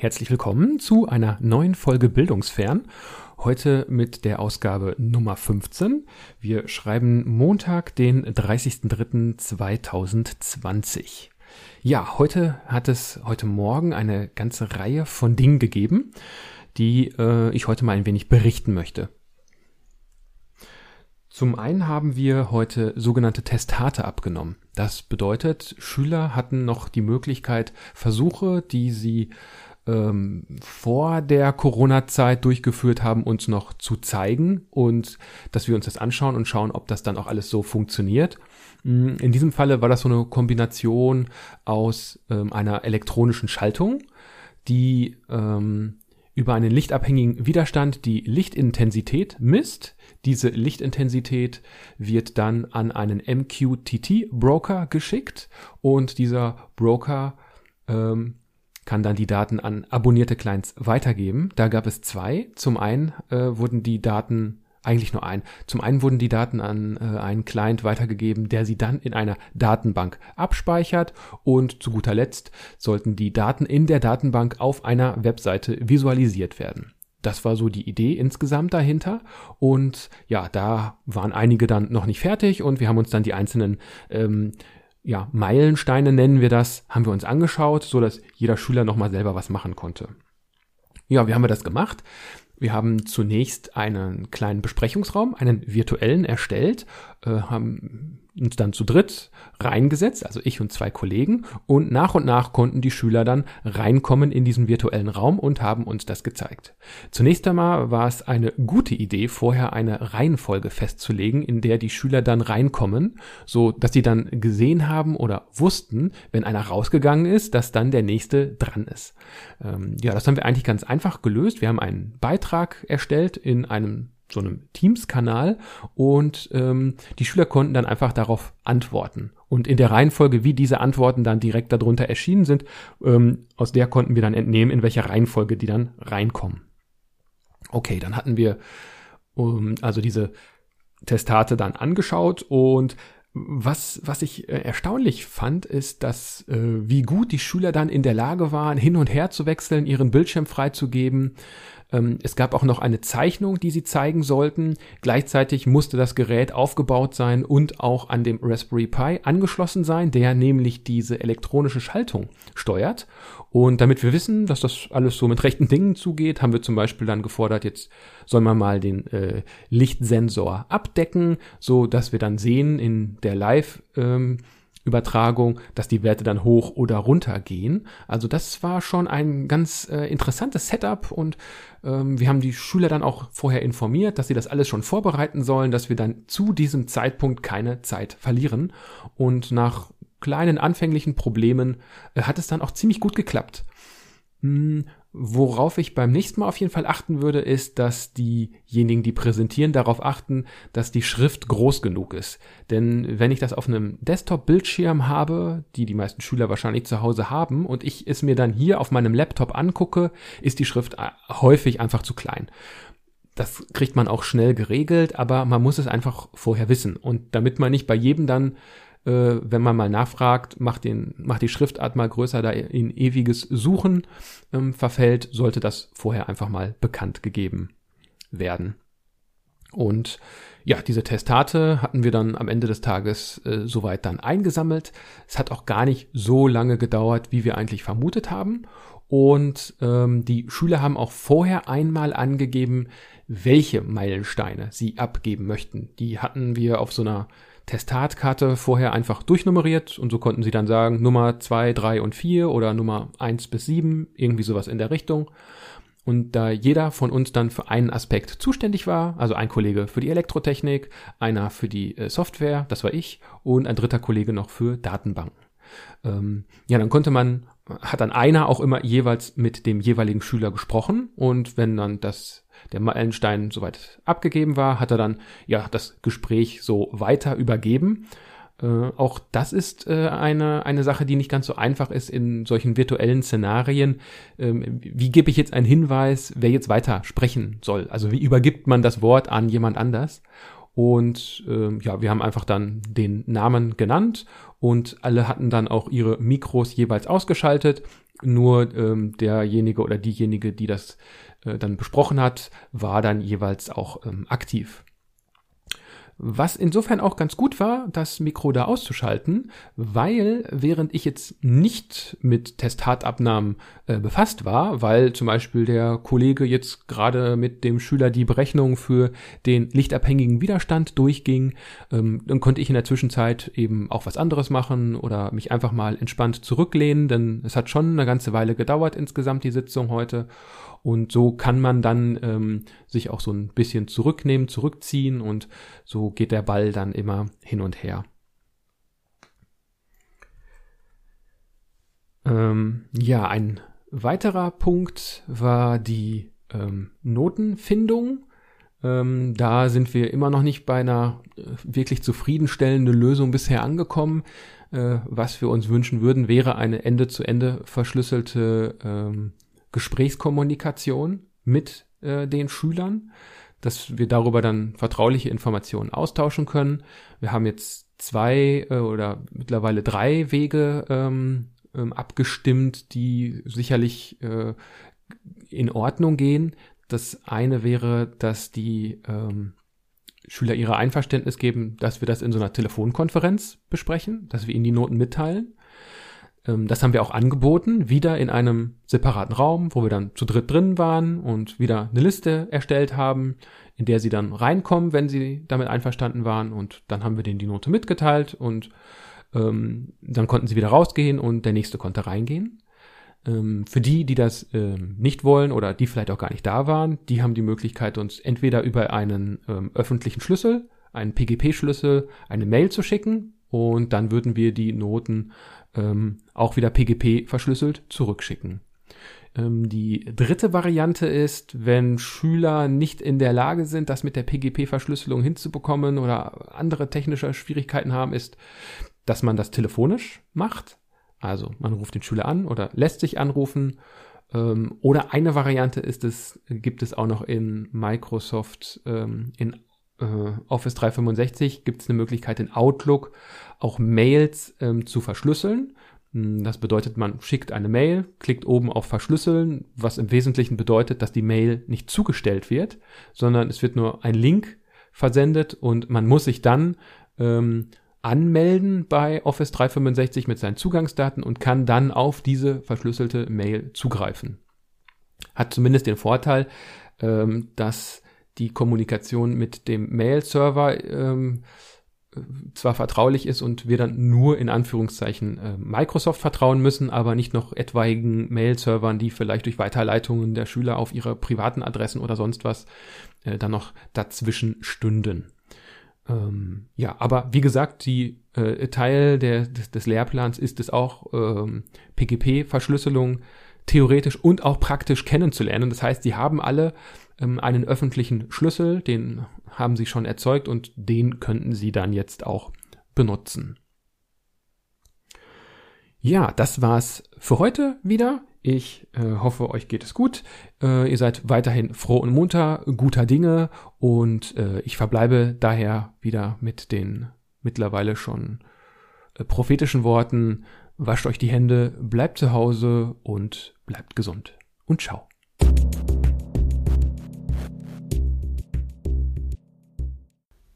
Herzlich willkommen zu einer neuen Folge Bildungsfern. Heute mit der Ausgabe Nummer 15. Wir schreiben Montag, den 30.03.2020. Ja, heute hat es heute Morgen eine ganze Reihe von Dingen gegeben, die äh, ich heute mal ein wenig berichten möchte. Zum einen haben wir heute sogenannte Testate abgenommen. Das bedeutet, Schüler hatten noch die Möglichkeit, Versuche, die sie ähm, vor der Corona-Zeit durchgeführt haben, uns noch zu zeigen und dass wir uns das anschauen und schauen, ob das dann auch alles so funktioniert. Mm, in diesem Falle war das so eine Kombination aus ähm, einer elektronischen Schaltung, die ähm, über einen lichtabhängigen Widerstand die Lichtintensität misst. Diese Lichtintensität wird dann an einen MQTT-Broker geschickt und dieser Broker ähm, kann dann die Daten an abonnierte Clients weitergeben. Da gab es zwei. Zum einen äh, wurden die Daten eigentlich nur ein. Zum einen wurden die Daten an äh, einen Client weitergegeben, der sie dann in einer Datenbank abspeichert und zu guter Letzt sollten die Daten in der Datenbank auf einer Webseite visualisiert werden. Das war so die Idee insgesamt dahinter. Und ja, da waren einige dann noch nicht fertig und wir haben uns dann die einzelnen ähm, ja, Meilensteine nennen wir das, haben wir uns angeschaut, so dass jeder Schüler nochmal selber was machen konnte. Ja, wie haben wir das gemacht? Wir haben zunächst einen kleinen Besprechungsraum, einen virtuellen erstellt, äh, haben uns dann zu dritt reingesetzt, also ich und zwei Kollegen, und nach und nach konnten die Schüler dann reinkommen in diesen virtuellen Raum und haben uns das gezeigt. Zunächst einmal war es eine gute Idee, vorher eine Reihenfolge festzulegen, in der die Schüler dann reinkommen, so dass sie dann gesehen haben oder wussten, wenn einer rausgegangen ist, dass dann der nächste dran ist. Ähm, ja, das haben wir eigentlich ganz einfach gelöst. Wir haben einen Beitrag erstellt in einem so einem Teams-Kanal und ähm, die Schüler konnten dann einfach darauf antworten. Und in der Reihenfolge, wie diese Antworten dann direkt darunter erschienen sind, ähm, aus der konnten wir dann entnehmen, in welcher Reihenfolge die dann reinkommen. Okay, dann hatten wir ähm, also diese Testate dann angeschaut und was, was ich äh, erstaunlich fand, ist, dass äh, wie gut die Schüler dann in der Lage waren, hin und her zu wechseln, ihren Bildschirm freizugeben. Ähm, es gab auch noch eine Zeichnung, die sie zeigen sollten. Gleichzeitig musste das Gerät aufgebaut sein und auch an dem Raspberry Pi angeschlossen sein, der nämlich diese elektronische Schaltung steuert. Und damit wir wissen, dass das alles so mit rechten Dingen zugeht, haben wir zum Beispiel dann gefordert, jetzt soll man mal den äh, Lichtsensor abdecken, so dass wir dann sehen in der Live ähm, Übertragung, dass die Werte dann hoch oder runter gehen. Also das war schon ein ganz äh, interessantes Setup und ähm, wir haben die Schüler dann auch vorher informiert, dass sie das alles schon vorbereiten sollen, dass wir dann zu diesem Zeitpunkt keine Zeit verlieren. Und nach kleinen anfänglichen Problemen äh, hat es dann auch ziemlich gut geklappt. Hm, Worauf ich beim nächsten Mal auf jeden Fall achten würde, ist, dass diejenigen, die präsentieren, darauf achten, dass die Schrift groß genug ist. Denn wenn ich das auf einem Desktop-Bildschirm habe, die die meisten Schüler wahrscheinlich zu Hause haben, und ich es mir dann hier auf meinem Laptop angucke, ist die Schrift äh, häufig einfach zu klein. Das kriegt man auch schnell geregelt, aber man muss es einfach vorher wissen. Und damit man nicht bei jedem dann äh, wenn man mal nachfragt, macht, den, macht die Schriftart mal größer, da in ewiges Suchen ähm, verfällt, sollte das vorher einfach mal bekannt gegeben werden. Und ja, diese Testate hatten wir dann am Ende des Tages äh, soweit dann eingesammelt. Es hat auch gar nicht so lange gedauert, wie wir eigentlich vermutet haben. Und ähm, die Schüler haben auch vorher einmal angegeben, welche Meilensteine sie abgeben möchten. Die hatten wir auf so einer Testatkarte vorher einfach durchnummeriert und so konnten sie dann sagen Nummer zwei, drei und vier oder Nummer eins bis sieben, irgendwie sowas in der Richtung. Und da jeder von uns dann für einen Aspekt zuständig war, also ein Kollege für die Elektrotechnik, einer für die äh, Software, das war ich, und ein dritter Kollege noch für Datenbanken. Ähm, ja, dann konnte man, hat dann einer auch immer jeweils mit dem jeweiligen Schüler gesprochen und wenn dann das der Meilenstein soweit abgegeben war, hat er dann ja das Gespräch so weiter übergeben. Äh, auch das ist äh, eine, eine Sache, die nicht ganz so einfach ist in solchen virtuellen Szenarien. Ähm, wie gebe ich jetzt einen Hinweis, wer jetzt weiter sprechen soll? Also wie übergibt man das Wort an jemand anders? Und ähm, ja, wir haben einfach dann den Namen genannt und alle hatten dann auch ihre Mikros jeweils ausgeschaltet. Nur ähm, derjenige oder diejenige, die das äh, dann besprochen hat, war dann jeweils auch ähm, aktiv. Was insofern auch ganz gut war, das Mikro da auszuschalten, weil während ich jetzt nicht mit Testatabnahmen äh, befasst war, weil zum Beispiel der Kollege jetzt gerade mit dem Schüler die Berechnung für den lichtabhängigen Widerstand durchging, ähm, dann konnte ich in der Zwischenzeit eben auch was anderes machen oder mich einfach mal entspannt zurücklehnen, denn es hat schon eine ganze Weile gedauert insgesamt die Sitzung heute. Und so kann man dann ähm, sich auch so ein bisschen zurücknehmen, zurückziehen und so geht der Ball dann immer hin und her. Ähm, ja, ein weiterer Punkt war die ähm, Notenfindung. Ähm, da sind wir immer noch nicht bei einer äh, wirklich zufriedenstellenden Lösung bisher angekommen. Äh, was wir uns wünschen würden, wäre eine Ende-zu-Ende verschlüsselte ähm, Gesprächskommunikation mit äh, den Schülern, dass wir darüber dann vertrauliche Informationen austauschen können. Wir haben jetzt zwei äh, oder mittlerweile drei Wege ähm, ähm, abgestimmt, die sicherlich äh, in Ordnung gehen. Das eine wäre, dass die ähm, Schüler ihre Einverständnis geben, dass wir das in so einer Telefonkonferenz besprechen, dass wir ihnen die Noten mitteilen. Ähm, das haben wir auch angeboten, wieder in einem separaten Raum, wo wir dann zu dritt drin waren und wieder eine Liste erstellt haben, in der sie dann reinkommen, wenn sie damit einverstanden waren. Und dann haben wir denen die Note mitgeteilt und ähm, dann konnten sie wieder rausgehen und der nächste konnte reingehen. Ähm, für die, die das ähm, nicht wollen oder die vielleicht auch gar nicht da waren, die haben die Möglichkeit, uns entweder über einen ähm, öffentlichen Schlüssel, einen PGP-Schlüssel, eine Mail zu schicken und dann würden wir die Noten ähm, auch wieder PGP verschlüsselt zurückschicken. Ähm, die dritte Variante ist, wenn Schüler nicht in der Lage sind, das mit der PGP-Verschlüsselung hinzubekommen oder andere technische Schwierigkeiten haben, ist, dass man das telefonisch macht. Also man ruft den Schüler an oder lässt sich anrufen. Ähm, oder eine Variante ist es, gibt es auch noch in Microsoft, ähm, in Office 365 gibt es eine Möglichkeit in Outlook auch Mails ähm, zu verschlüsseln. Hm, das bedeutet, man schickt eine Mail, klickt oben auf Verschlüsseln, was im Wesentlichen bedeutet, dass die Mail nicht zugestellt wird, sondern es wird nur ein Link versendet und man muss sich dann ähm, anmelden bei Office 365 mit seinen Zugangsdaten und kann dann auf diese verschlüsselte Mail zugreifen. Hat zumindest den Vorteil, ähm, dass die Kommunikation mit dem Mail-Server ähm, zwar vertraulich ist und wir dann nur in Anführungszeichen äh, Microsoft vertrauen müssen, aber nicht noch etwaigen Mail-Servern, die vielleicht durch Weiterleitungen der Schüler auf ihre privaten Adressen oder sonst was äh, dann noch dazwischen stünden. Ähm, ja, aber wie gesagt, die äh, Teil der, des, des, Lehrplans ist es auch, ähm, PGP-Verschlüsselung theoretisch und auch praktisch kennenzulernen. Das heißt, sie haben alle ähm, einen öffentlichen Schlüssel, den haben sie schon erzeugt und den könnten sie dann jetzt auch benutzen. Ja, das war's für heute wieder. Ich äh, hoffe, euch geht es gut. Äh, ihr seid weiterhin froh und munter, guter Dinge und äh, ich verbleibe daher wieder mit den mittlerweile schon äh, prophetischen Worten. Wascht euch die Hände, bleibt zu Hause und bleibt gesund. Und ciao.